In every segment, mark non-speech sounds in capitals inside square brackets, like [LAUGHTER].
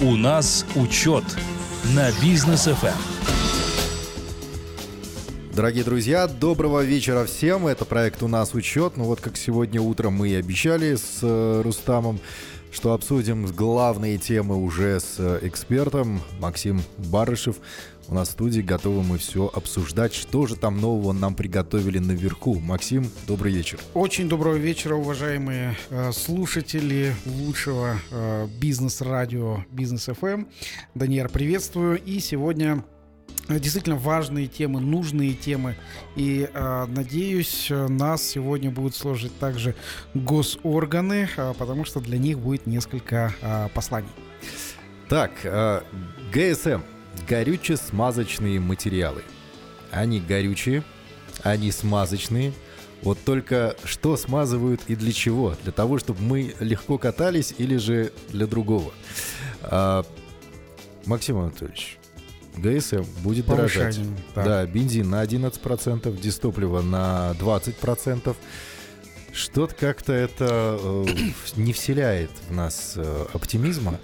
У нас учет на бизнес ФМ. Дорогие друзья, доброго вечера всем. Это проект «У нас учет». Ну вот как сегодня утром мы и обещали с э, Рустамом, что обсудим главные темы уже с э, экспертом Максим Барышев. У нас в студии готовы мы все обсуждать. Что же там нового нам приготовили наверху? Максим, добрый вечер. Очень доброго вечера, уважаемые э, слушатели лучшего э, бизнес-радио Бизнес ФМ. Даниэр, приветствую. И сегодня э, действительно важные темы, нужные темы. И э, надеюсь, нас сегодня будут служить также госорганы, э, потому что для них будет несколько э, посланий. Так, э, ГСМ горюче-смазочные материалы. Они горючие, они смазочные. Вот только что смазывают и для чего? Для того, чтобы мы легко катались или же для другого? А, Максим Анатольевич, ГСМ будет дорожать. Да. да, бензин на 11%, дистопливо на 20%. Что-то как-то это э, не вселяет в нас э, оптимизма.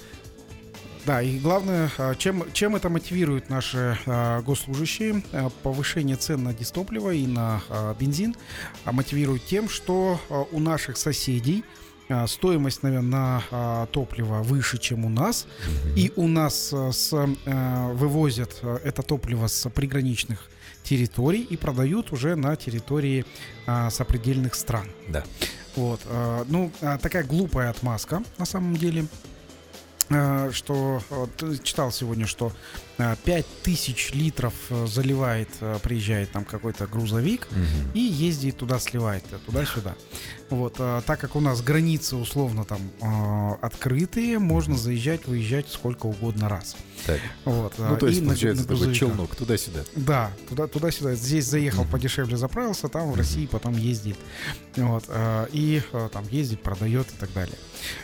Да, и главное, а, чем, чем это мотивирует наши а, госслужащие, а, повышение цен на дистопливо и на бензин, мотивирует тем, что у наших соседей стоимость, наверное, на топливо выше, чем у нас, и у нас с, вывозят это топливо с приграничных территорий и продают уже на территории сопредельных стран. Да. Вот, ну, такая глупая отмазка на самом деле. Э, что читал сегодня, что 5 э, литров э, заливает, приезжает там какой-то грузовик угу. и ездит туда, сливает туда-сюда. Вот, так как у нас границы условно там открытые, можно заезжать, выезжать сколько угодно раз. Так. Вот, ну, то есть, и получается, на, на такой челнок туда-сюда. Да, туда, туда-сюда. Здесь заехал угу. подешевле, заправился, там в. России потом ездит. Вот, и там ездит, продает и так далее.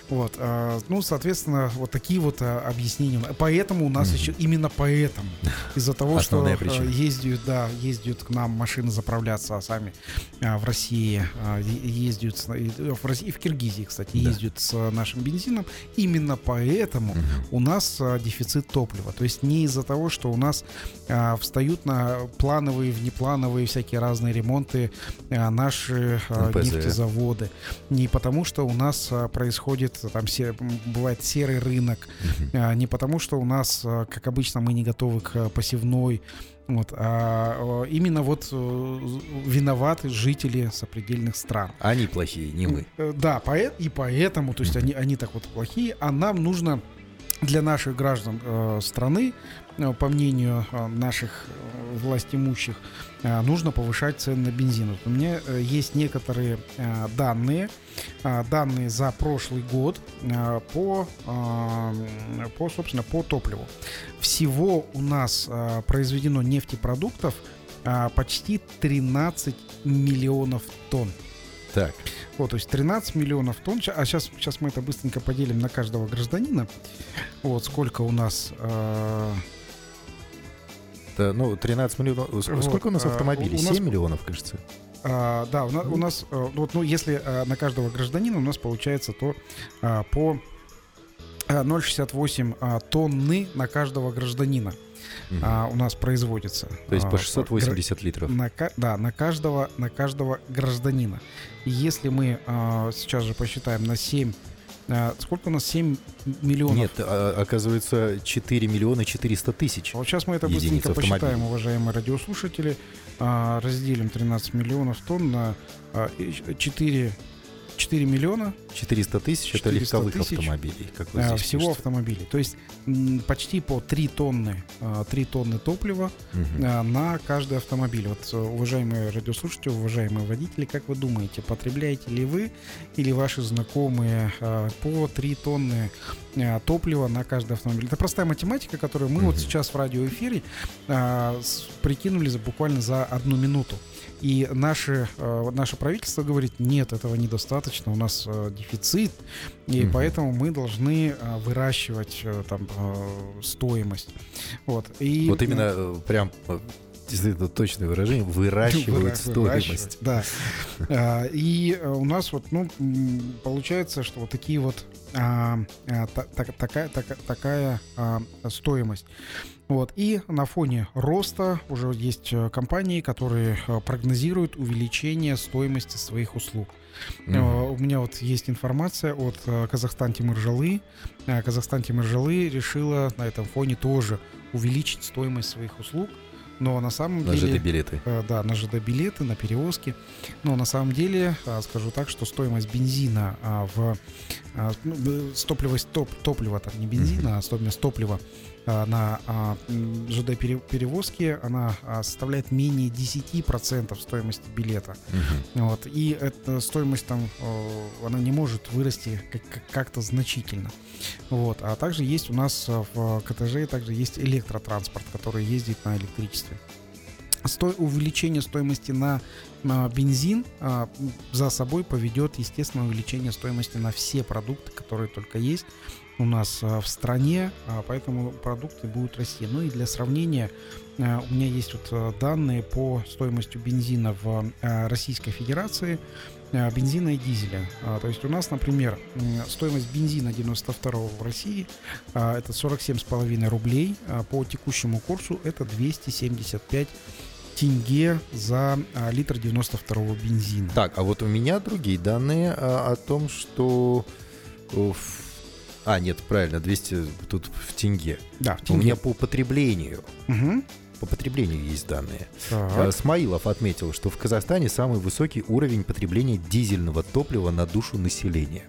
Вот, ну, соответственно, вот такие вот объяснения. Поэтому у нас угу. еще именно поэтому. Из-за того, Основная что причина. ездят, да, ездят к нам машины заправляться, а сами а, в России а, ездят, в России и в Киргизии, кстати, да. ездят с нашим бензином. Именно поэтому угу. у нас а, дефицит топлива. То есть не из-за того, что у нас встают на плановые, внеплановые всякие разные ремонты наши а, нефтезаводы. Не потому, что у нас происходит там бывает серый рынок, угу. не потому, что у нас, как обычно, мы мы не готовы к посевной. Вот, а именно вот э, виноваты жители сопредельных стран. Они плохие, не мы. Э, да, и поэтому, то есть они, они так вот плохие, а нам нужно для наших граждан э, страны, э, по мнению э, наших э, властимущих, э, нужно повышать цены на бензин. Вот у меня э, есть некоторые э, данные, э, данные за прошлый год э, по, э, по, собственно, по топливу. Всего у нас э, произведено нефтепродуктов э, почти 13 миллионов тонн. Так. Вот, то есть 13 миллионов тонн. А сейчас, сейчас мы это быстренько поделим на каждого гражданина. Вот сколько у нас... Э... Да, ну, 13 миллионов. Сколько вот, у нас а, автомобилей? У нас... 7 миллионов, кажется. А, да, у нас, у нас э, вот, ну, если а, на каждого гражданина у нас получается, то а, по 0,68 а, тонны на каждого гражданина угу. а, у нас производится. То есть по 680 а, литров. На, да, на каждого, на каждого гражданина. И если мы а, сейчас же посчитаем на 7 а, Сколько у нас? 7 миллионов? Нет, а, оказывается, 4 миллиона 400 тысяч. Вот сейчас мы это быстренько посчитаем, уважаемые радиослушатели. А, разделим 13 миллионов тонн на 4 4 миллиона. 400 тысяч это легковых тысяч, автомобилей. Как вы а, здесь всего пишете. автомобилей. То есть почти по 3 тонны, 3 а, тонны топлива угу. на каждый автомобиль. Вот, э, уважаемые радиослушатели, уважаемые водители, как вы думаете, потребляете ли вы или ваши знакомые по 3 тонны топлива на каждый автомобиль? Это простая математика, которую мы угу. вот сейчас в радиоэфире прикинули за, буквально за одну минуту. И наше, э, наше правительство говорит, нет, этого недостаточно, у нас э, дефицит, и угу. поэтому мы должны э, выращивать там стоимость. Вот, и, вот именно прям это точное выражение, выращивают стоимость. Да. [LAUGHS] И у нас вот, ну, получается, что вот такие вот а, а, та, та, такая, така, такая а, стоимость. Вот. И на фоне роста уже есть э, компании, которые э, прогнозируют увеличение стоимости своих услуг. Mm-hmm. У меня вот есть информация от Казахстан Тимиржалы. Казахстан Тимиржалы решила на этом фоне тоже увеличить стоимость своих услуг но на самом на деле... На ЖД-билеты. Э, да, на ЖД-билеты, на перевозки. Но на самом деле, скажу так, что стоимость бензина в... Ну, топливо, топ, топливо, там не бензина, mm-hmm. а стоимость топлива на э, ЖД-перевозки, она э, составляет менее 10% стоимости билета. Mm-hmm. Вот, и эта стоимость там, э, она не может вырасти как- как-то значительно. Вот. А также есть у нас э, в КТЖ также есть электротранспорт, который ездит на электричестве. Сто... Увеличение стоимости на, на бензин а, за собой поведет, естественно, увеличение стоимости на все продукты, которые только есть у нас а, в стране, а, поэтому продукты будут расти. Ну и для сравнения, а, у меня есть вот данные по стоимости бензина в Российской Федерации. Э, бензина и дизеля. То есть у нас, например, стоимость бензина 92 в России это 47,5 рублей. По текущему курсу это 275 тенге за литр 92 бензина. Так, а вот у меня другие данные о том, что... А, нет, правильно, 200 тут в тенге. Да, в тенге. У меня по потреблению. Угу по потреблению есть данные. Э, Смаилов отметил, что в Казахстане самый высокий уровень потребления дизельного топлива на душу населения.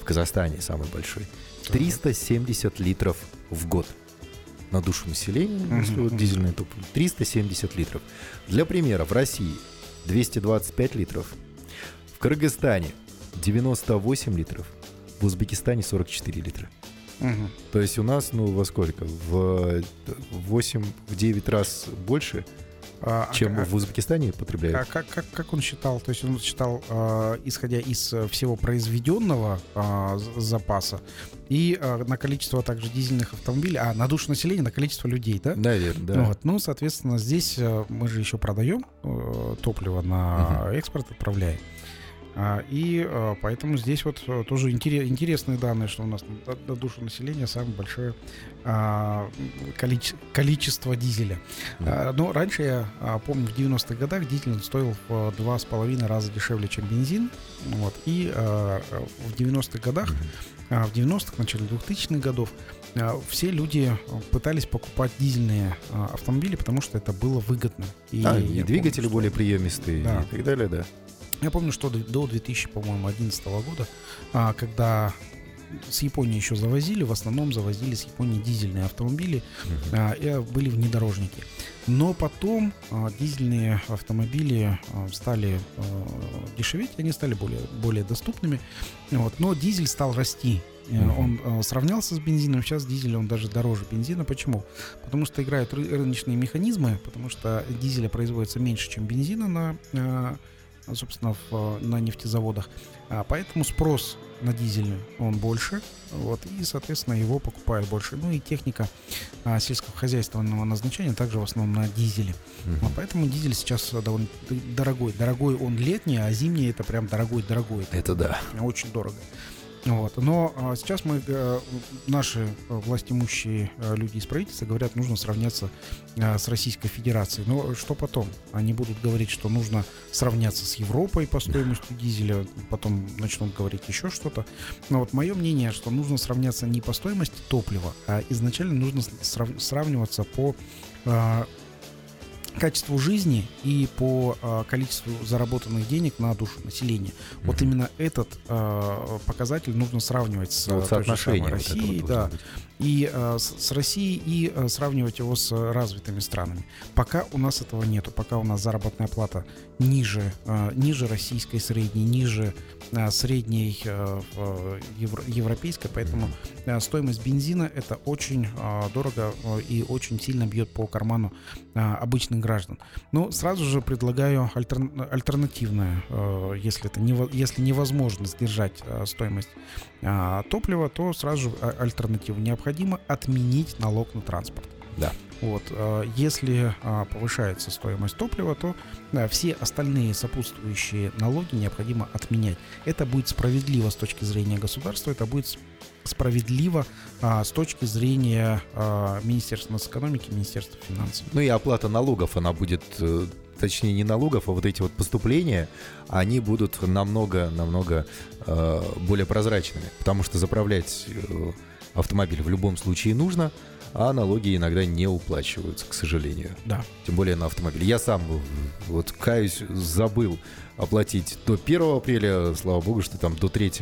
В Казахстане самый большой. 370 литров в год на душу населения, uh-huh. если вот дизельное топливо. 370 литров. Для примера, в России 225 литров, в Кыргызстане 98 литров, в Узбекистане 44 литра. Угу. То есть у нас, ну, во сколько? В 8-9 раз больше, а, а чем а, в Узбекистане потребляют. А как, как, как он считал? То есть он считал, э, исходя из всего произведенного э, запаса и э, на количество также дизельных автомобилей, а на душу населения, на количество людей, да? Наверное, да. Вот. Ну, соответственно, здесь э, мы же еще продаем э, топливо на угу. экспорт, отправляем. А, и а, поэтому здесь вот э, тоже интересные данные, что у нас на душу населения самое большое а, количество дизеля. Но раньше я помню, в 90-х годах дизель стоил в два с половиной раза дешевле, чем бензин. Вот. И в 90-х годах, в 90-х, начале 2000-х годов все люди пытались покупать дизельные автомобили, потому что это было выгодно. И, а, и двигатели помню, более приемистые да. и так далее, да. Я помню, что до 2000, по-моему, 2011 года, а, когда с Японии еще завозили, в основном завозили с Японии дизельные автомобили, uh-huh. и были внедорожники. Но потом дизельные автомобили стали дешеветь, они стали более, более доступными. Вот. Но дизель стал расти. Uh-huh. Он сравнялся с бензином, сейчас дизель он даже дороже бензина. Почему? Потому что играют рыночные механизмы, потому что дизеля производится меньше, чем бензина на собственно, в, на нефтезаводах. А, поэтому спрос на дизельный он больше, вот, и, соответственно, его покупают больше. Ну и техника а, сельскохозяйственного назначения также в основном на дизеле. Uh-huh. А, поэтому дизель сейчас довольно дорогой. Дорогой он летний, а зимний это прям дорогой-дорогой. Это да. Очень дорого. Вот. Но а, сейчас мы, а, наши э, властимущие а, люди из правительства говорят, нужно сравняться с Российской Федерацией. Но что потом? Они будут говорить, что нужно сравняться с Европой по стоимости дизеля, потом начнут говорить еще что-то. Но вот мое мнение, что нужно сравняться не по стоимости топлива, а изначально нужно срав- сравниваться по качеству жизни и по э, количеству заработанных денег на душу населения. Mm-hmm. Вот именно этот э, показатель нужно сравнивать с ну, вот той же самой Россией, вот да, и э, с, с Россией и э, сравнивать его с развитыми странами. Пока у нас этого нету, пока у нас заработная плата ниже, э, ниже российской средней, ниже э, средней э, евро, европейской, поэтому э, стоимость бензина это очень э, дорого э, и очень сильно бьет по карману э, обычных граждан. Но сразу же предлагаю альтер, альтернативное, э, если это не, если невозможно сдержать э, стоимость э, топлива, то сразу же альтернатива необходимо отменить налог на транспорт. Да. Вот, э, если а, повышается стоимость топлива, то все остальные сопутствующие налоги необходимо отменять. Это будет справедливо с точки зрения государства, это будет справедливо а, с точки зрения а, Министерства экономики, Министерства финансов. Ну и оплата налогов, она будет э, точнее не налогов, а вот эти вот поступления, они будут намного-намного э, более прозрачными, потому что заправлять э, автомобиль в любом случае нужно, а налоги иногда не уплачиваются, к сожалению. Да. Тем более на автомобиль. Я сам, вот каюсь, забыл оплатить до 1 апреля, слава богу, что там до 3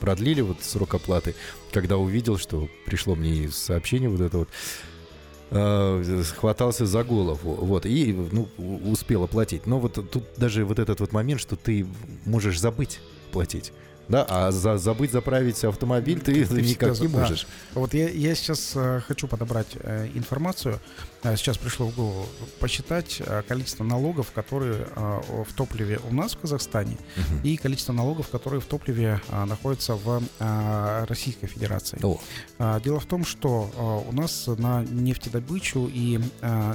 продлили вот срок оплаты, когда увидел, что пришло мне сообщение вот это вот, э, хватался за голову, вот, и, ну, успел оплатить. Но вот тут даже вот этот вот момент, что ты можешь забыть платить. Да, а за, забыть заправить автомобиль ты, ты [LAUGHS] никак всегда, не можешь. Да. Вот я, я сейчас э, хочу подобрать э, информацию. Э, сейчас пришло в голову посчитать э, количество налогов, которые э, в топливе у нас в Казахстане, угу. и количество налогов, которые в топливе э, находятся в э, Российской Федерации. О. Э, дело в том, что э, у нас на нефтедобычу и э,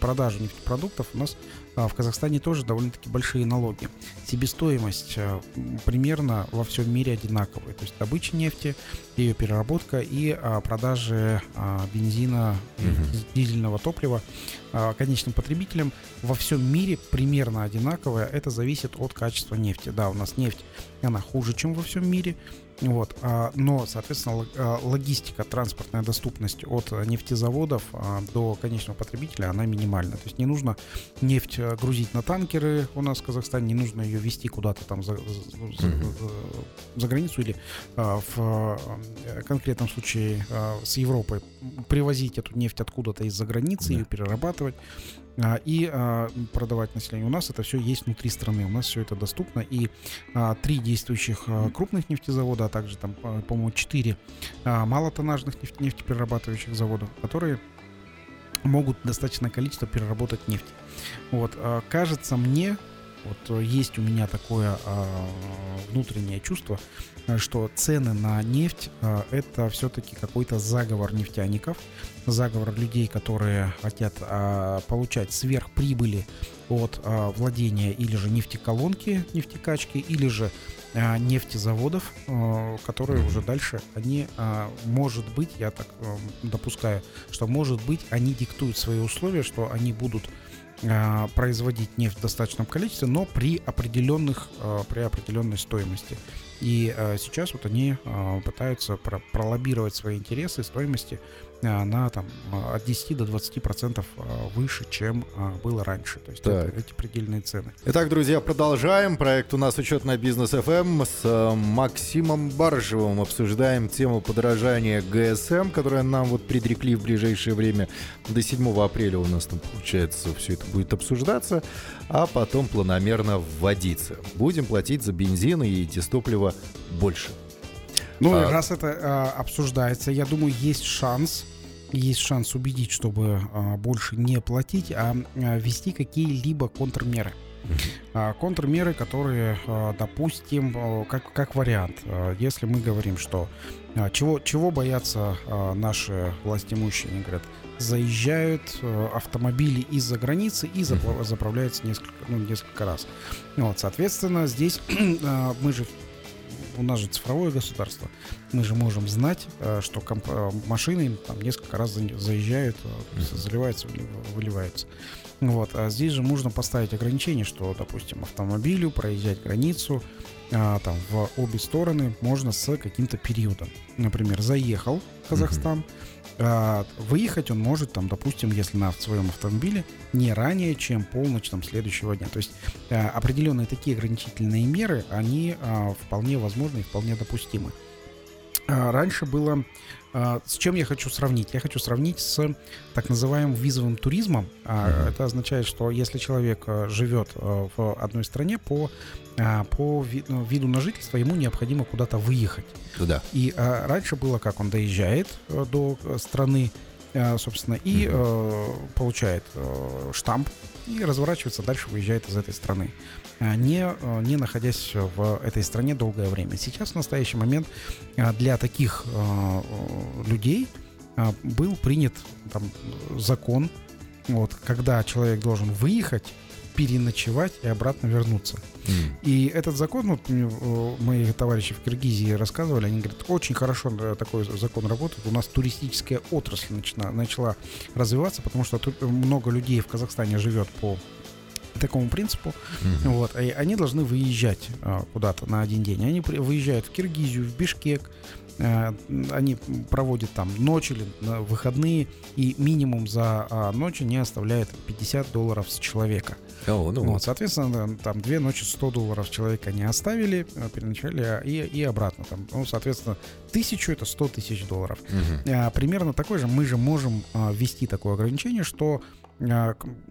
продажу нефтепродуктов у нас в Казахстане тоже довольно-таки большие налоги. Себестоимость а, примерно во всем мире одинаковая. То есть добыча нефти, ее переработка и а, продажи бензина, дизельного топлива конечным потребителям во всем мире примерно одинаковая. Это зависит от качества нефти. Да, у нас нефть, она хуже, чем во всем мире. Вот, а, но, соответственно, а, логистика, транспортная доступность от нефтезаводов а, до конечного потребителя, она минимальна. То есть не нужно нефть грузить на танкеры у нас в Казахстане, не нужно ее везти куда-то там за, за, за границу или в конкретном случае с Европы привозить эту нефть откуда-то из-за границы, да. ее перерабатывать. А, и а, продавать населению. У нас это все есть внутри страны, у нас все это доступно. И а, три действующих крупных нефтезавода, а также там, по-моему, четыре малотоннажных нефтеперерабатывающих заводов, которые могут достаточное количество переработать нефть. Вот, кажется мне, вот есть у меня такое внутреннее чувство, что цены на нефть это все-таки какой-то заговор нефтяников, заговор людей, которые хотят а, получать сверхприбыли от а, владения или же нефтеколонки, нефтекачки, или же а, нефтезаводов, а, которые уже дальше, они, а, может быть, я так а, допускаю, что может быть, они диктуют свои условия, что они будут а, производить нефть в достаточном количестве, но при определенных, а, при определенной стоимости. И а, сейчас вот они пытаются про пролоббировать свои интересы стоимости а, на там от 10 до 20 процентов а, выше, чем было раньше. То есть это, эти предельные цены. Итак, друзья, продолжаем. Проект у нас «Учет на бизнес FM» с Максимом Баржевым. Обсуждаем тему подорожания ГСМ, которая нам вот предрекли в ближайшее время. До 7 апреля у нас там, получается, все это будет обсуждаться, а потом планомерно вводиться. Будем платить за бензин и дистопливо больше. Ну, а... раз это а, обсуждается, я думаю, есть шанс есть шанс убедить, чтобы а, больше не платить, а, а ввести какие-либо контрмеры. А, контрмеры, которые, допустим, как, как вариант, если мы говорим, что чего, чего боятся наши властимущие, они говорят, заезжают автомобили из-за границы и заправляются несколько, ну, несколько раз. Вот, соответственно, здесь [CLEARS THROAT] мы же у нас же цифровое государство. Мы же можем знать, э, что комп- э, машины там несколько раз заезжают, э, заливаются, выливаются. Вот. А здесь же можно поставить ограничение, что, допустим, автомобилю проезжать границу а, там в обе стороны можно с каким-то периодом. Например, заехал в Казахстан, mm-hmm выехать он может, там, допустим, если на своем автомобиле, не ранее, чем полночь там, следующего дня. То есть а, определенные такие ограничительные меры, они а, вполне возможны и вполне допустимы. А, раньше было... А, с чем я хочу сравнить? Я хочу сравнить с так называемым визовым туризмом. А, это означает, что если человек живет в одной стране по, по ну, виду на жительство, ему необходимо куда-то выехать. Туда. И раньше было, как он доезжает до страны, собственно, и угу. получает штамп и разворачивается дальше, выезжает из этой страны. А, не, а, не находясь в этой стране долгое время. Сейчас, в настоящий момент, а, для таких людей был принят там, закон, вот, когда человек должен выехать, переночевать и обратно вернуться. М. И этот закон, вот э, мои товарищи в Киргизии рассказывали, они говорят, очень хорошо э, такой закон работает. У нас туристическая отрасль начала, начала развиваться, потому что тут много людей в Казахстане живет по такому принципу. Мгм. Вот, и они должны выезжать а, куда-то на один день. Они выезжают в Киргизию, в Бишкек. э, Они проводят там ночь или на выходные, и минимум за ночь они оставляют 50 долларов с человека. О, ну Вот, вот. соответственно, там две ночи 100 долларов человека они оставили, э, переночевали, а, и, и обратно. Там, ну, соответственно, тысячу это 100 тысяч долларов. А, примерно такой же мы же можем ввести такое ограничение, что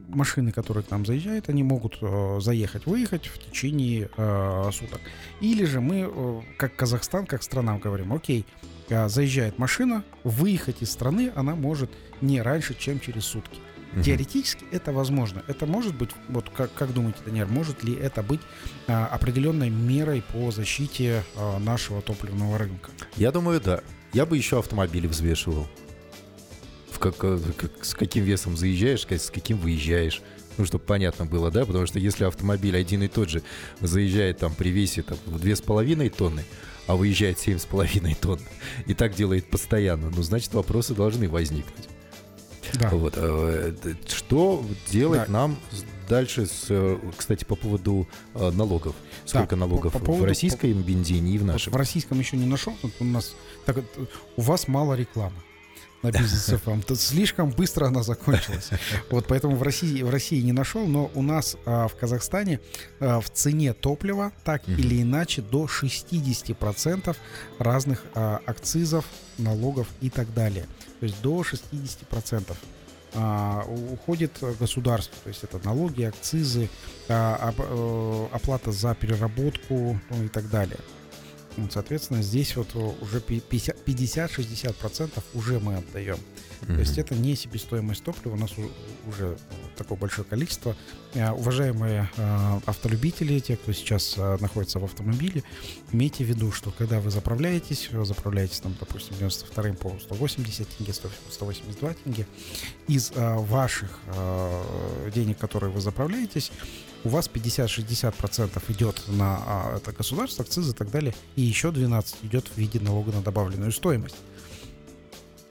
машины, которые к нам заезжают, они могут э, заехать, выехать в течение э, суток. Или же мы, э, как Казахстан, как страна, говорим, окей, заезжает машина, выехать из страны она может не раньше, чем через сутки. Мгм. Теоретически это возможно. Это может быть, вот как, как думаете, Даниэль, может ли это быть а, определенной мерой по защите а, нашего топливного рынка? Я думаю, да. Я бы еще автомобили взвешивал. Как, э, как- с каким весом заезжаешь, с каким выезжаешь. Ну, чтобы понятно было, да? Потому что если автомобиль один и тот же заезжает там при весе там, в 2,5 тонны, а выезжает 7,5 тонн, и так делает постоянно, ну, значит, вопросы должны возникнуть. Да. Вот, э, что делать Да. нам дальше, с, э, кстати, по поводу налогов? Сколько по- налогов по поводу- в российском бензине и в нашем? в российском еще не нашел. Тут у нас так, у вас мало рекламы на бизнес FM. Тут слишком быстро она закончилась. [LAUGHS] Вот поэтому в России, в России не нашел, но у нас а, в Казахстане а, в цене топлива так Мгм. или иначе до 60% разных а, акцизов, налогов и так далее. То есть до 60% а, уходит государство. То есть это налоги, акцизы, а, э, оплата за переработку ну, и так далее. Вот, соответственно, здесь вот э, уже пи- 50 50-60% уже мы отдаем. То есть это не себестоимость топлива, у нас уже такое большое количество. Э, Уважаемые э, автолюбители, те, кто сейчас находится в автомобиле, имейте в виду, что когда вы заправляетесь, вы заправляетесь там, допустим, 92 по 180 тенге, 100 182 тенге, из ваших денег, которые вы заправляетесь, у вас 50-60% идет на а, это государство, акцизы и так далее, и еще 12 идет в виде налога на добавленную стоимость.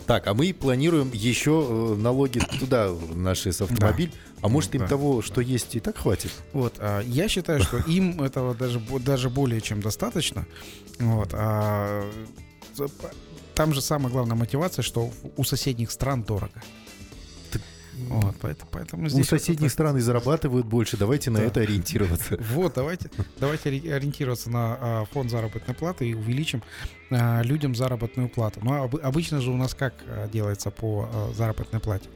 Так, а мы планируем еще э, налоги туда, наши с автомобиль. А может им Да, того, что есть, и так хватит? Вот, а, я считаю, что им [LAUGHS] этого даже, даже более чем достаточно. Вот, а, там же самая главная мотивация, что у соседних стран дорого. Вот, поэтому, поэтому У здесь вот соседних это- стран и зарабатывают больше. Давайте на Да. это ориентироваться. [LAUGHS] Вот, давайте, давайте ори- ориентироваться на а, фонд заработной платы и увеличим а, людям заработную плату. Но об- обычно же у нас как а, делается по заработной плате?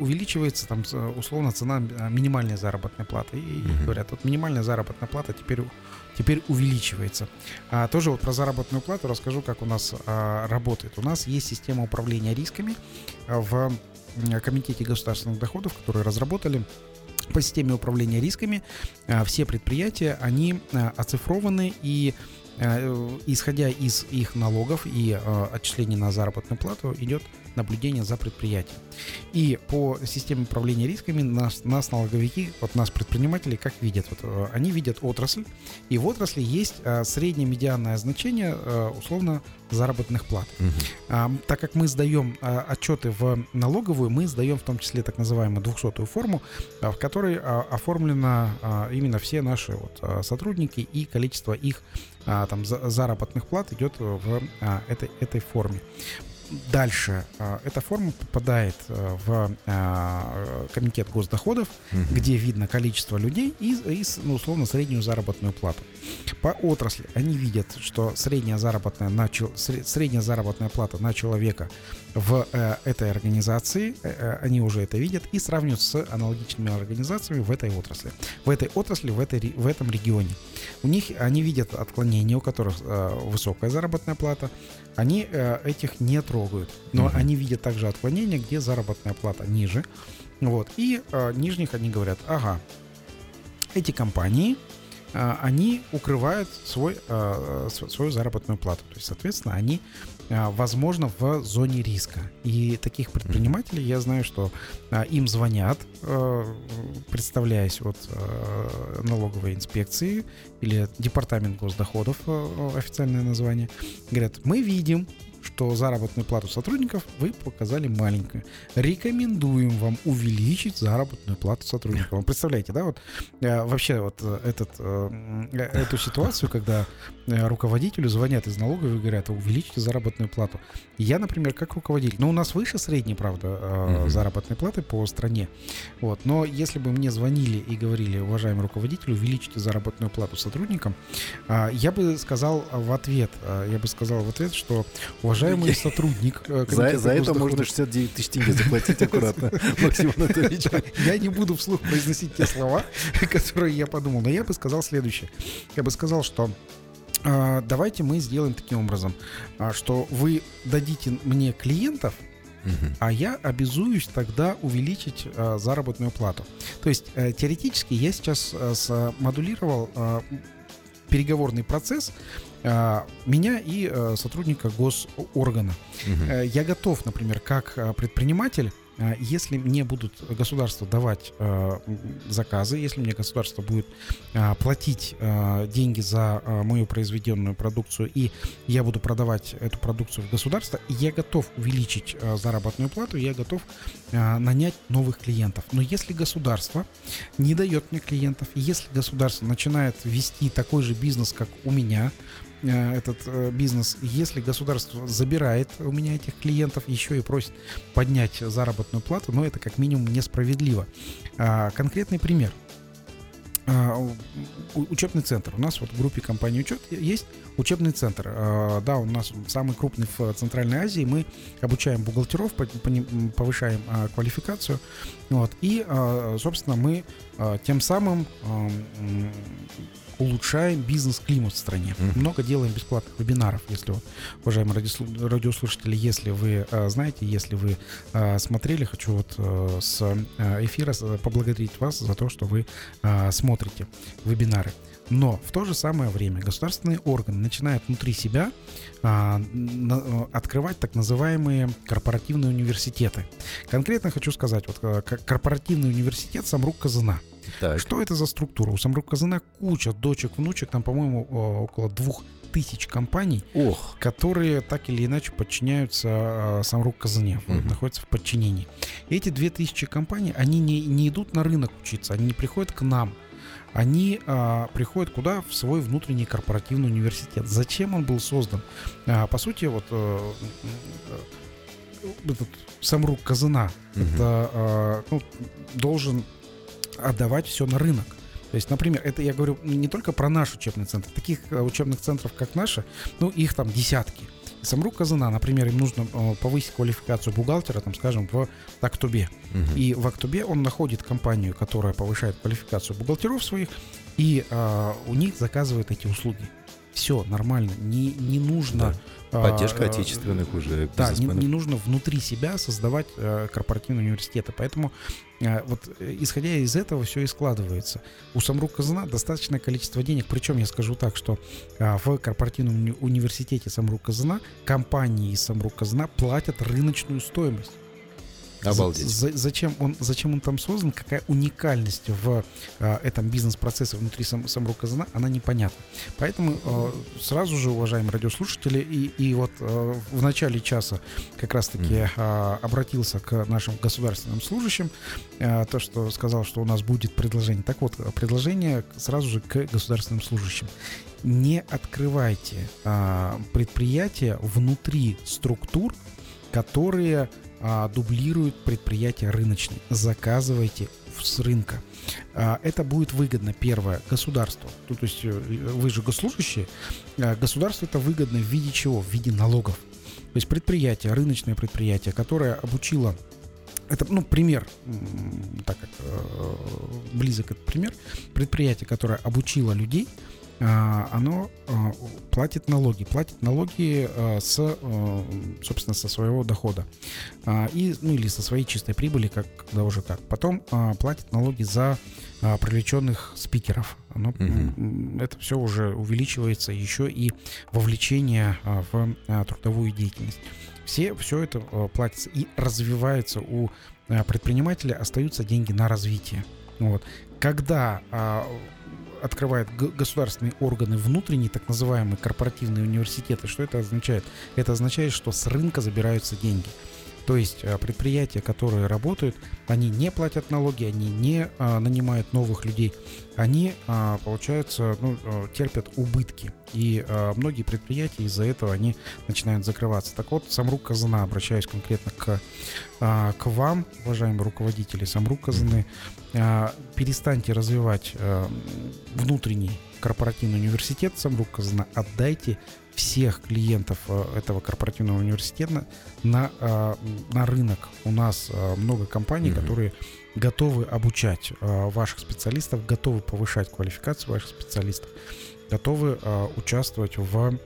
Увеличивается там условно цена минимальной заработной платы. И Мгм. говорят, вот минимальная заработная плата теперь, у- теперь увеличивается. А, тоже вот про заработную плату расскажу, как у нас а, работает. У нас есть система управления рисками в Комитете государственных доходов, которые разработали по системе управления рисками. А, все предприятия, они а, оцифрованы и э, исходя из их налогов и отчислений на заработную плату идет наблюдение за предприятием. И по системе управления рисками нас, нас налоговики, вот нас предприниматели, как видят? Вот, э, они видят отрасль, и в отрасли есть а, среднее медианное значение а, условно заработных плат. Мгм. А, так как мы сдаем а, отчеты в налоговую, мы сдаем в том числе так называемую 200-ю форму, а, в которой а, оформлено а, именно все наши вот, а, сотрудники и количество их а, там, за- заработных плат идет в а, этой, этой форме. Дальше а, эта форма попадает а, в а, комитет госдоходов, Мгм. где видно количество людей и, и ну, условно среднюю заработную плату. По отрасли они видят, что средняя заработная, на, средняя заработная плата на человека в э, этой организации, э, э, они уже это видят и сравнивают с аналогичными организациями в этой отрасли. В этой отрасли, в, этой, в этом регионе. У них они видят отклонения, у которых э, высокая заработная плата, они э, этих не трогают. Но Мгм. они видят также отклонения, где заработная плата ниже. Вот. И э, нижних они говорят, ага, эти компании, э, они укрывают свой, э, св- свою заработную плату. То есть, соответственно, они а, возможно, в зоне риска. И таких предпринимателей я знаю, что а, им звонят, а, представляясь от а, налоговой инспекции или департамент госдоходов, а, официальное название, говорят, мы видим, что заработную плату сотрудников вы показали маленькую. Рекомендуем вам увеличить заработную плату сотрудников. Вы представляете, да, вот э, вообще вот э, этот, э, эту ситуацию, когда руководителю звонят из налоговой и говорят, увеличьте заработную плату. Я, например, как руководитель, ну, у нас выше средней, правда, э, Мгм. заработной платы по стране. Вот, но если бы мне звонили и говорили, уважаемый руководитель, увеличьте заработную плату сотрудникам, а, я бы сказал в ответ, а, я бы сказал в ответ, что уважаемый сотрудник э, За, за это можно 69 тысяч тенге заплатить аккуратно, [LAUGHS] Максим Анатольевич. я не буду вслух произносить те слова, [LAUGHS] которые я подумал, но я бы сказал следующее. Я бы сказал, что давайте мы сделаем таким образом, а, что вы дадите мне клиентов, а я обязуюсь тогда увеличить а, заработную плату. То есть э, теоретически я сейчас а, смодулировал а, переговорный процесс а, меня и а, сотрудника госоргана. Э, Я готов, например, как э, предприниматель, э, если мне будут государство давать м, заказы, если мне государство будет э, платить деньги за мою произведенную продукцию, и я буду продавать эту продукцию в государство, я готов увеличить заработную плату, я готов нанять новых клиентов. Но если государство не дает мне клиентов, если государство начинает вести такой же бизнес, как у меня, этот э, бизнес, если государство забирает у меня этих клиентов, еще и просит поднять заработную плату, но это как минимум несправедливо. А, Конкретный пример. А, Учебный центр. У нас вот в группе компании учет есть учебный центр. А, Да, у нас самый крупный в Центральной Азии. Мы обучаем бухгалтеров, повышаем а, квалификацию. Вот. И, а, собственно, мы тем самым улучшаем бизнес-климат в стране. Много делаем бесплатных вебинаров, если уважаемые радиослу- радиослушатели, если вы знаете, если вы смотрели, хочу вот с эфира поблагодарить вас за то, что вы смотрите вебинары. Но в то же самое время государственные органы начинают внутри себя а, на- а, открывать так называемые корпоративные университеты. Конкретно хочу сказать, вот к- корпоративный университет Самрук Казана. Так. Что это за структура? У Самрук Казана куча дочек, внучек, там, по-моему, около двух тысяч компаний, Ох, которые так или иначе подчиняются э, Самрук Казане, Мгм. находятся в подчинении. Эти две тысячи компаний, они не, не идут на рынок учиться, они не приходят к нам. Они а, приходят куда? В свой внутренний корпоративный университет. Зачем он был создан? А, по сути, вот э, этот Самрук Казана Мгм. это, а, ну, должен отдавать все на рынок. То есть, например, это я говорю не только про наш учебный центр. Таких э, учебных центров, как наши, ну, их там десятки. Самрук Казана, например, им нужно э, повысить квалификацию бухгалтера, там, скажем, в Актубе. Мгм. И в Актубе он находит компанию, которая повышает квалификацию бухгалтеров своих, и а, у них заказывает эти услуги. Все нормально, не, не нужно... а, Поддержка э, отечественных уже да, не, не нужно внутри себя создавать э, корпоративные университеты. Поэтому э, вот э, исходя из этого все и складывается. У Самрук Казана достаточное количество денег. Причем я скажу так, что э, в корпоративном уни- университете Самрук Казана компании из Самрук Казана платят рыночную стоимость. Обалдеть. За- зачем, он, зачем он там создан, какая уникальность в э, этом бизнес-процессе внутри сам, Самрук Казана, она непонятна. Поэтому э, сразу же, уважаемые радиослушатели, и, и вот э, в начале часа как раз-таки э, обратился к нашим государственным служащим, э, то, что сказал, что у нас будет предложение. Так вот, предложение сразу же к государственным служащим. Не открывайте а, предприятия внутри структур, которые а, дублируют предприятия рыночные. Заказывайте с рынка. А, Это будет выгодно, первое, государству. Ну, То есть э, вы же госслужащие. А, Государству это выгодно в виде чего? В виде налогов. То есть предприятие, рыночное предприятие, которое обучило это, ну, пример, так как э, близок этот пример, предприятие, которое обучило людей, оно а, платит налоги, платит налоги а, с, собственно, со своего дохода, А, и, ну, или со своей чистой прибыли, как, когда уже как. Потом а, платит налоги за а, привлеченных спикеров, оно, угу. это все уже увеличивается еще и вовлечение а, в а, трудовую деятельность. Все, все это а, платится и развивается у предпринимателя, остаются деньги на развитие. Вот. Когда открывают государственные органы внутренние, так называемые корпоративные университеты, что это означает? Это означает, что с рынка забираются деньги. То есть э, предприятия, которые работают, они не платят налоги, они не а, нанимают новых людей, они, а, получается, ну, э, терпят убытки. И а, многие предприятия из-за этого они начинают закрываться. Так вот, Самрук Казана, обращаюсь конкретно к, а, к вам, уважаемые руководители Самрук Казаны, а, перестаньте развивать а, внутренний корпоративный университет Самрук Казана, отдайте всех клиентов э, этого корпоративного университета на, э, на рынок. У нас э, много компаний, mm-hmm. которые готовы обучать ваших специалистов, готовы повышать квалификацию ваших специалистов, готовы участвовать в,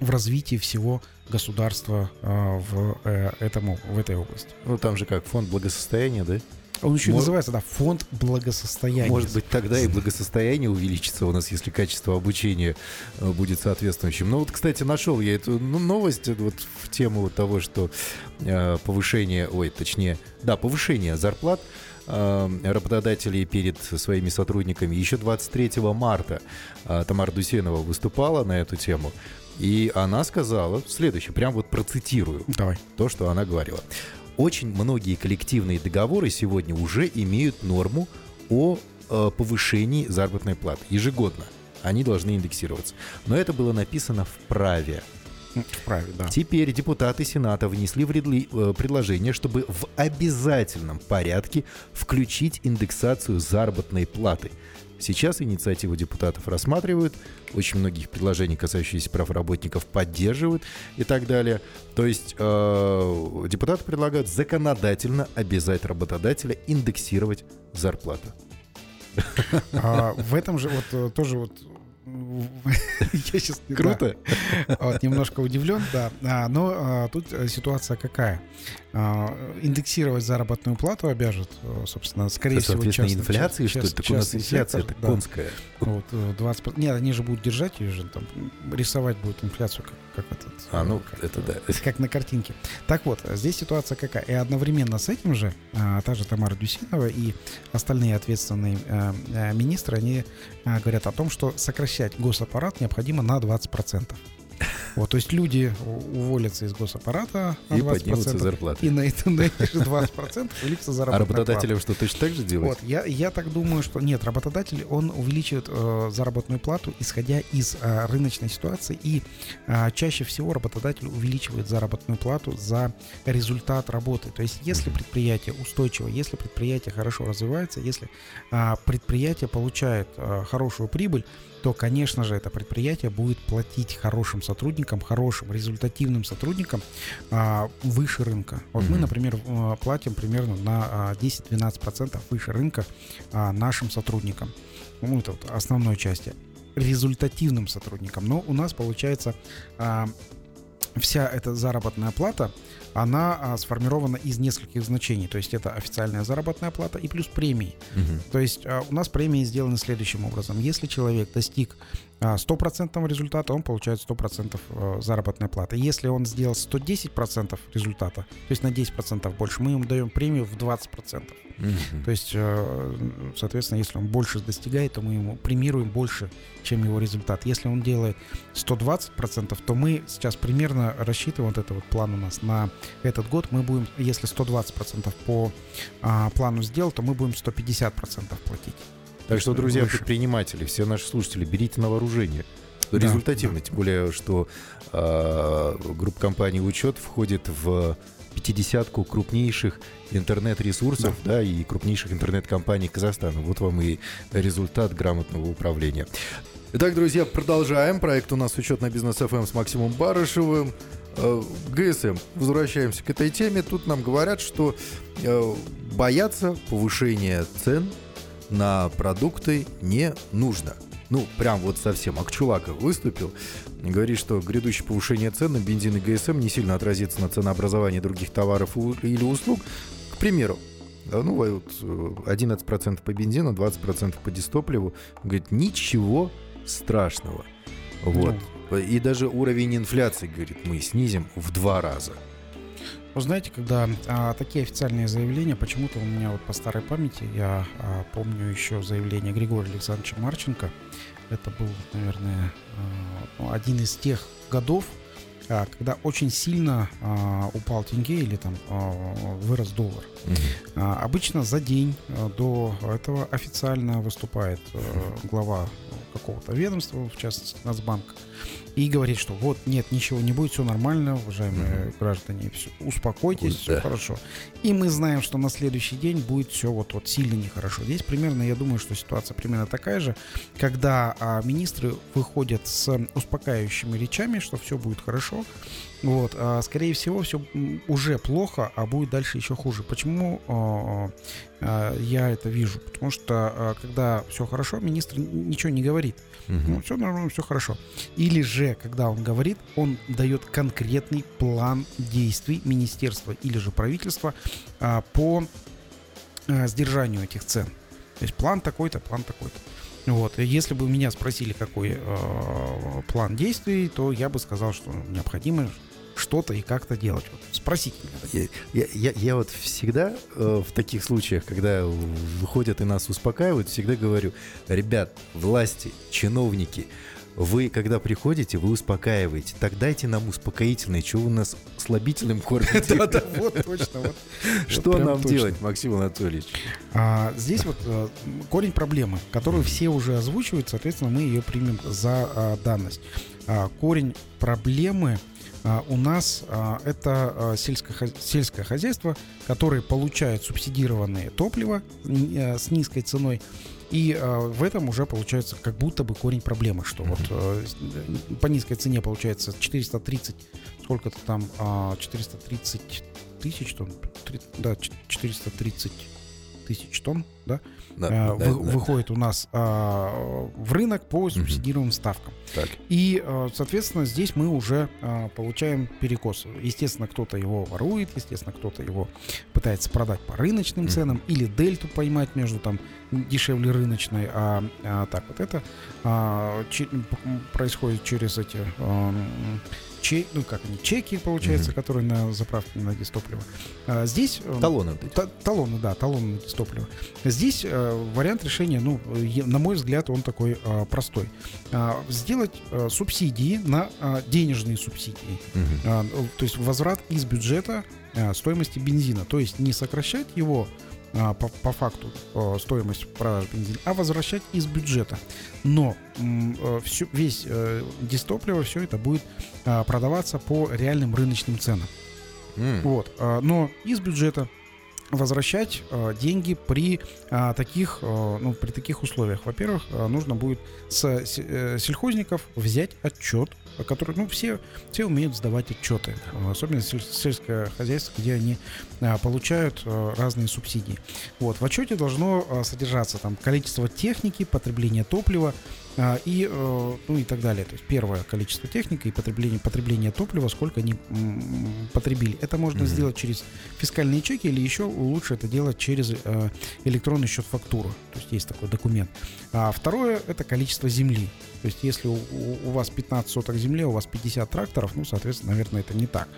в развитии всего государства в, этому, в этой области. Ну, там же как фонд благосостояния, да? Он еще Может, называется, да, фонд благосостояния. Может быть, тогда и благосостояние увеличится у нас, если качество обучения э, будет соответствующим. Ну вот, кстати, нашел я эту ну, новость вот в тему того, что э, повышение, ой, точнее, да, повышение зарплат э, работодателей перед своими сотрудниками. Еще 23 марта э, Тамара Дусенова выступала на эту тему. И она сказала следующее, прям вот процитирую Давай. то, что она говорила. Очень многие коллективные договоры сегодня уже имеют норму о э, повышении заработной платы ежегодно. Они должны индексироваться. Но это было написано в праве. В праве, да. Теперь депутаты Сената внесли в редли, э, предложение, чтобы в обязательном порядке включить индексацию заработной платы – Сейчас инициативу депутатов рассматривают, очень многих предложений, касающихся прав работников, поддерживают и так далее. То есть э, депутаты предлагают законодательно обязать работодателя индексировать зарплату. А в этом же вот э, тоже вот [LAUGHS] Я сейчас Круто. вот, немножко удивлен, да. А, но а, тут э, ситуация какая? А, индексировать заработную плату обяжет, э, собственно, скорее всего, часто. инфляции, что ли? Так у нас инфляция это конская. Вот, 20... Э, нет, они же будут держать ее же, там, рисовать будут инфляцию, как, как этот... А, ну, это да. [LAUGHS] Как на картинке. Так вот, здесь ситуация какая? И одновременно с этим же а, та же Тамара Дюсинова и остальные ответственные а, министры, они говорят о том, что сокращать госаппарат необходимо на 20%. Вот, то есть люди уволятся из госаппарата на 20%, и поднимутся зарплаты. И на, это, на эти же 20% увеличится заработная А работодателям что, точно так же делать? Вот, я, я так думаю, что нет, работодатель, он увеличивает э, заработную плату, исходя из э, рыночной ситуации, и э, чаще всего работодатель увеличивает заработную плату за результат работы. То есть если предприятие устойчиво, если предприятие хорошо развивается, если э, предприятие получает э, хорошую прибыль, то, конечно же, это предприятие будет платить хорошим сотрудникам, хорошим результативным сотрудникам а, выше рынка. Вот mm-hmm. мы, например, а, платим примерно на 10-12% а, выше рынка а, нашим сотрудникам. Ну, это вот основной части результативным сотрудникам. Но у нас получается а, вся эта заработная плата, она а, сформирована из нескольких значений. То есть это официальная заработная плата и плюс премии. Угу. То есть а, у нас премии сделаны следующим образом. Если человек достиг а, стопроцентного результата, он получает 100% а, заработной платы. Если он сделал 110% результата, то есть на 10% больше, мы ему даем премию в 20%. Mm-hmm. То есть, соответственно, если он больше достигает, то мы ему премируем больше, чем его результат. Если он делает 120%, то мы сейчас примерно рассчитываем вот этот вот план у нас на этот год. Мы будем, если 120% по а, плану сделал, то мы будем 150% платить. Так что, друзья, выше. предприниматели, все наши слушатели, берите на вооружение. Да, Результативно, да. тем более, что э, группа компаний «Учет» входит в пятидесятку крупнейших интернет-ресурсов да. Да, и крупнейших интернет-компаний Казахстана. Вот вам и результат грамотного управления. Итак, друзья, продолжаем. Проект у нас «Учет на бизнес ФМ» с Максимом Барышевым. Э, ГСМ. Возвращаемся к этой теме. Тут нам говорят, что э, бояться повышения цен на продукты не нужно. Ну, прям вот совсем. Акчулаков выступил, говорит, что грядущее повышение цен на бензин и ГСМ не сильно отразится на ценообразовании других товаров или услуг. К примеру, ну, вот, 11% по бензину, 20% по дистопливу. Говорит, ничего страшного. Вот. Ну. И даже уровень инфляции, говорит, мы снизим в два раза. Вы знаете, когда а, такие официальные заявления, почему-то у меня вот по старой памяти, я а, помню еще заявление Григория Александровича Марченко. Это был, наверное, а, один из тех годов, когда очень сильно а, упал тенге или там а, вырос доллар. Угу. А, обычно за день а, до этого официально выступает а, глава какого-то ведомства, в частности Нацбанк, и говорит, что вот нет, ничего не будет, все нормально, уважаемые mm-hmm. граждане, все, успокойтесь, Пусть, все да. хорошо. И мы знаем, что на следующий день будет все вот, вот сильно нехорошо. Здесь примерно, я думаю, что ситуация примерно такая же, когда а, министры выходят с успокаивающими речами, что все будет хорошо, вот, а, скорее всего, все уже плохо, а будет дальше еще хуже. Почему а, а, я это вижу? Потому что а, когда все хорошо, министр ничего не говорит. Угу. Ну, все нормально, все хорошо. Или же, когда он говорит, он дает конкретный план действий министерства или же правительства а, по а, сдержанию этих цен. То есть план такой-то, план такой-то. Вот. если бы меня спросили, какой э, план действий, то я бы сказал, что необходимо что-то и как-то делать. Вот, спросите меня. Я, я, я вот всегда э, в таких случаях, когда выходят и нас успокаивают, всегда говорю, ребят, власти, чиновники, вы, когда приходите, вы успокаиваете. Так дайте нам успокоительное. Чего вы нас слабительным кормите? [LAUGHS] Да-да, вот точно. [LAUGHS] Что нам делать, Максим Анатольевич? А, здесь вот э, корень проблемы, которую все уже озвучивают, соответственно, мы ее примем за а, данность. А, корень проблемы у нас а, это а, сельское, сельское хозяйство, которое получает субсидированное топливо э, с низкой ценой. И в этом уже получается как будто бы корень проблемы, что вот э, по низкой цене получается 430, сколько-то там, 430 тысяч, тонн, да, 430 тысяч тонн, да, да, а, да, вы, да. выходит у нас а, в рынок по субсидируемым угу. ставкам. Так. И, а, соответственно, здесь мы уже а, получаем перекос. Естественно, кто-то его ворует, естественно, кто-то его пытается продать по рыночным ценам угу. или дельту поймать между там дешевле рыночной, а, а так вот это а, че, происходит через эти а, чек, ну как они, чеки, получается, mm-hmm. которые на заправке на дистопливо. А, здесь... Э, талоны. Та, талоны, да, талоны на дистопливо. Здесь а, вариант решения, ну, на мой взгляд, он такой а, простой. А, сделать а, субсидии на а, денежные субсидии. А, то есть возврат из бюджета стоимости бензина. То есть не сокращать его по, по факту стоимость продажи бензина, а возвращать из бюджета. Но э, все, весь э, дистопливо, все это будет продаваться по реальным рыночным ценам. Mm. Вот. Но из бюджета возвращать э, деньги при э, таких, э, ну, при таких условиях. Во-первых, э, нужно будет с э, сельхозников взять отчет, который, ну, все, все умеют сдавать отчеты, особенно сельское хозяйство, где они э, получают э, разные субсидии. Вот, в отчете должно э, содержаться там количество техники, потребление топлива, и, э, ну и так далее. То есть первое количество техники и потребление, потребление топлива, сколько они потребили. Это можно mm-hmm. сделать через фискальные чеки или еще лучше это делать через э, электронный счет фактуру. То есть есть такой документ. А второе это количество земли. То есть если у, у вас 15 соток земли, у вас 50 тракторов, ну, соответственно, наверное, это не так.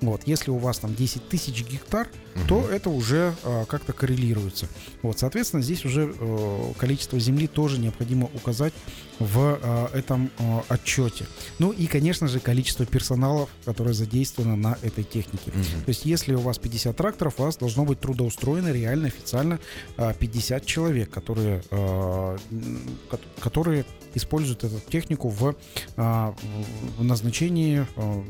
Вот. Если у вас там 10 тысяч гектар, угу. то это уже э, как-то коррелируется. Вот, соответственно, здесь уже э, количество земли тоже необходимо указать в э, этом э, отчете. Ну и, конечно же, количество персоналов, которое задействовано на этой технике. Угу. То есть, если у вас 50 тракторов, у вас должно быть трудоустроено реально официально э, 50 человек, которые, э, которые используют эту технику в, э, в назначении, э,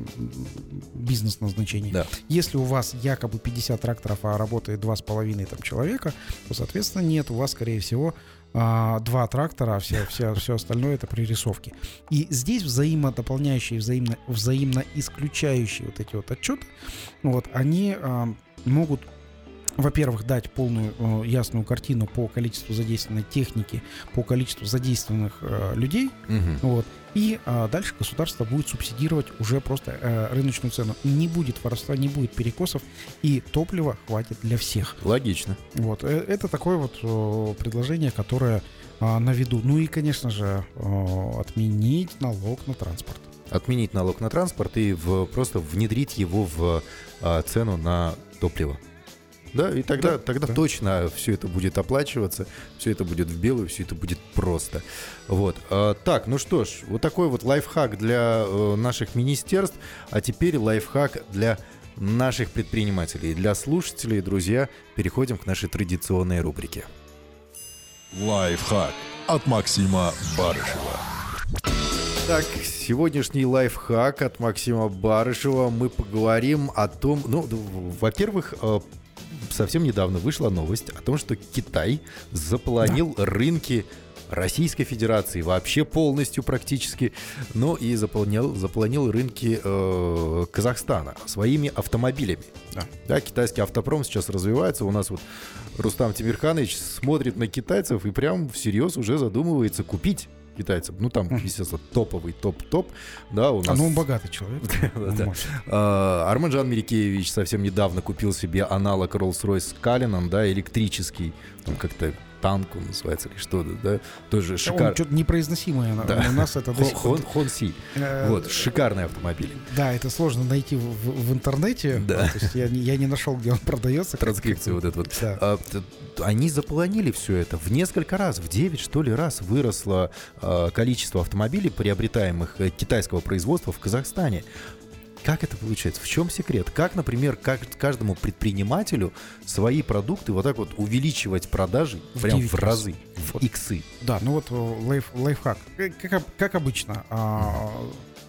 бизнес-назначении. Да. Если у вас якобы 50 тракторов, а работает 2,5 там, человека, то, соответственно, нет, у вас, скорее всего, а, два трактора, а все, все, все остальное это пририсовки. И здесь взаимодополняющие, взаимно, взаимно исключающие вот эти вот отчеты, вот, они а, могут во-первых, дать полную э, ясную картину по количеству задействованной техники, по количеству задействованных э, людей, Мгм. вот, и а, дальше государство будет субсидировать уже просто э, рыночную цену. Не будет воровства, не будет перекосов, и топлива хватит для всех. Логично. Вот, э, это такое вот э, предложение, которое а, на виду. Ну и, конечно же, э, отменить налог на транспорт. Отменить налог на транспорт и в, просто внедрить его в а, цену на топливо. Да, и тогда, Да, тогда да. точно все это будет оплачиваться, все это будет в белую, все это будет просто. Вот. А, так, ну что ж, вот такой вот лайфхак для э, наших министерств, а теперь лайфхак для наших предпринимателей, для слушателей, друзья. Переходим к нашей традиционной рубрике. Лайфхак от Максима Барышева. Так, сегодняшний лайфхак от Максима Барышева. Мы поговорим о том, ну, во-первых, э, совсем недавно вышла новость о том, что Китай заполонил рынки Российской Федерации вообще полностью практически, но и заполнил, заполонил рынки э, Казахстана своими автомобилями. Да. Да, китайский автопром сейчас развивается. У нас вот Рустам Тимирханович смотрит на китайцев и прям всерьез уже задумывается купить китайцев. Ну, там, естественно, топовый топ-топ. Да, у А нас... ну он богатый человек. [LAUGHS] А, Арманджан Мерикеевич совсем недавно купил себе аналог Rolls-Royce Cullinan, да, электрический, там как-то танк он называется или что-то, да, тоже шикарный. что-то непроизносимое. Да. У нас это до сих пор- Хонси. Э, Вот, шикарный автомобиль. Да, это сложно найти в, в- интернете. Да. То есть я, не- я не нашел, где он продается. Транскрипцию вот эту вот. Да. А, Они заполонили все это в несколько раз, в 9 что ли раз выросло а, количество автомобилей, приобретаемых э, китайского производства в Казахстане. Как это получается? В чем секрет? Как, например, как каждому предпринимателю свои продукты вот так вот увеличивать продажи В прям 9 в раз. разы, в иксы? Да, ну вот э, лайф, лайфхак. Э, Как, как обычно, а,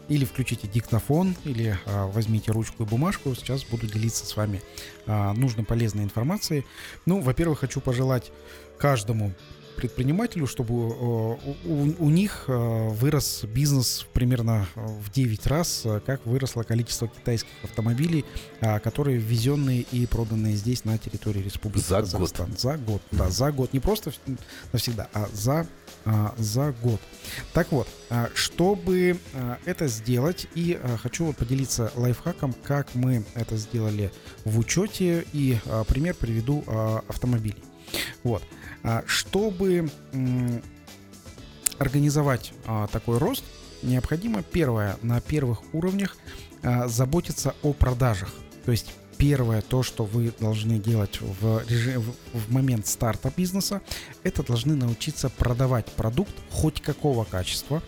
или включите диктофон, или а, возьмите ручку и бумажку. Сейчас буду делиться с вами а, нужной полезной информацией. Ну, во-первых, хочу пожелать каждому предпринимателю, чтобы э, у, у- них э, вырос бизнес примерно э, в 9 раз, как выросло количество китайских автомобилей, которые ввезенные и проданные здесь на территории Республики За год. Казахстан. За год, да, за год. Не просто навсегда, а за, а, за год. Так вот, чтобы это сделать, и хочу поделиться лайфхаком, как мы это сделали в учете, и пример приведу автомобилей. Вот. А, Чтобы организовать а, такой рост, необходимо, первое, на первых уровнях а, заботиться о продажах. То есть первое, то, что вы должны делать в, режим, в, момент старта бизнеса, это должны научиться продавать продукт хоть какого качества,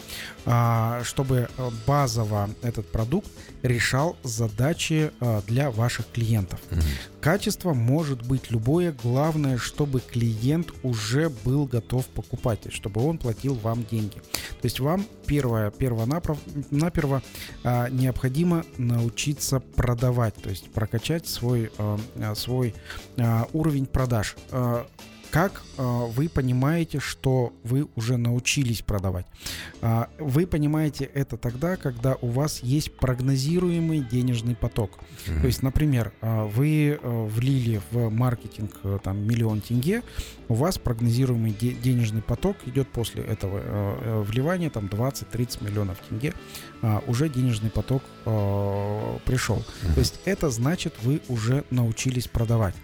чтобы э, базово этот продукт решал задачи а, для ваших клиентов. Качество может быть любое, главное, чтобы клиент уже был готов покупать, чтобы он платил вам деньги. То есть вам первое, перво-наперво а, необходимо научиться продавать, то есть прокачать свой, а, а, свой а, уровень продаж. А, как а, вы понимаете, что вы уже научились продавать? А, Вы понимаете это тогда, когда у вас есть прогнозируемый денежный поток. То есть, например, а, вы влили в маркетинг там миллион тенге, у вас прогнозируемый де- денежный поток идет после этого вливания там 20-30 миллионов тенге, уже денежный поток пришел. То есть это значит, вы уже научились продавать.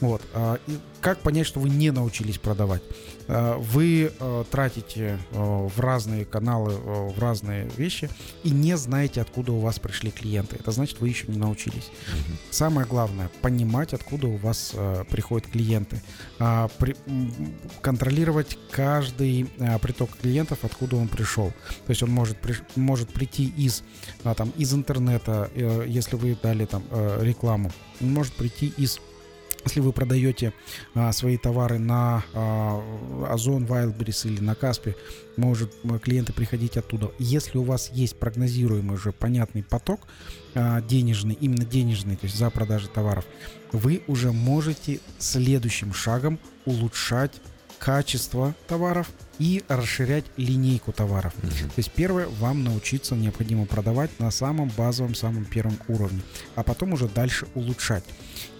Вот. и Как понять, что вы не научились продавать? А, Вы э, тратите э, в разные каналы, э, в разные вещи и не знаете, откуда у вас пришли клиенты. Это значит, вы еще не научились. Самое главное понимать, откуда у вас э, приходят клиенты, А, контролировать каждый приток клиентов, откуда он пришел. То есть он может может прийти из а, там из интернета, э, если вы дали там э, рекламу, он может прийти из если вы продаете а, свои товары на а, Озон, Wildberries или на Каспе, может м, клиенты приходить оттуда. Если у вас есть прогнозируемый уже понятный поток а, денежный, именно денежный, то есть за продажи товаров, вы уже можете следующим шагом улучшать качество товаров и расширять линейку товаров. То есть первое, вам научиться необходимо продавать на самом базовом, самом первом уровне, а потом уже дальше улучшать.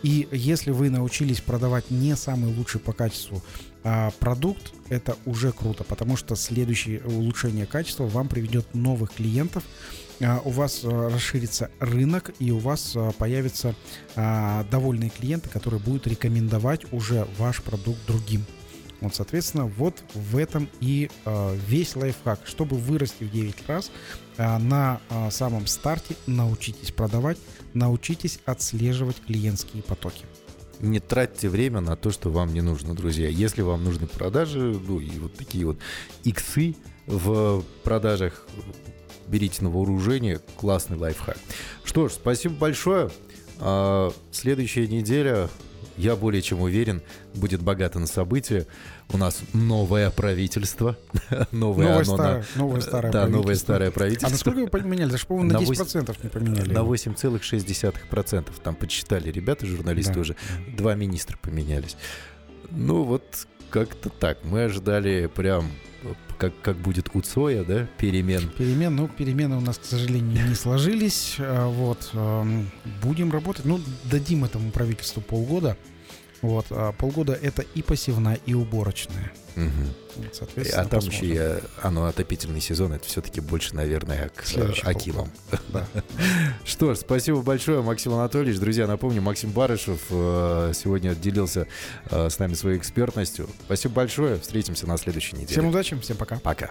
И если вы научились продавать не самый лучший по качеству а, продукт, это уже круто, потому что следующее улучшение качества вам приведет новых клиентов, а, у вас а, расширится рынок и у вас а, появятся а, довольные клиенты, которые будут рекомендовать уже ваш продукт другим. Вот, соответственно, вот в этом и э, весь лайфхак. Чтобы вырасти в 9 раз, э, на э, самом старте научитесь продавать, научитесь отслеживать клиентские потоки. Не тратьте время на то, что вам не нужно, друзья. Если вам нужны продажи, ну и вот такие вот иксы в продажах, берите на вооружение. Классный лайфхак. Что ж, спасибо большое. Следующая неделя я более чем уверен, будет богата на события. У нас новое правительство. [LAUGHS] новое, новое, оно старое, на... новое старое Да, новое старое правительство. А насколько вы поменяли? Даже, по-моему, на, На 10% не поменяли. На его. 8,6%. Там подсчитали ребята, журналисты Да. уже. Два министра поменялись. Ну вот как-то так. Мы ожидали прям как, как будет у Цоя, да, перемен. Перемен, ну, перемены у нас, к сожалению, не сложились. А, Вот, эм, будем работать. Ну, дадим этому правительству полгода. Вот, а полгода это и посевная, и уборочная. Вот, соответственно, А там посмотрим. еще э, оно отопительный сезон, это все-таки больше, наверное, к э, Следующий Акимам. Да. [LAUGHS] Что ж, спасибо большое, Максим Анатольевич. Друзья, напомню, Максим Барышев э, сегодня делился э, с нами своей экспертностью. Спасибо большое. Встретимся на следующей неделе. Всем удачи, всем пока. Пока.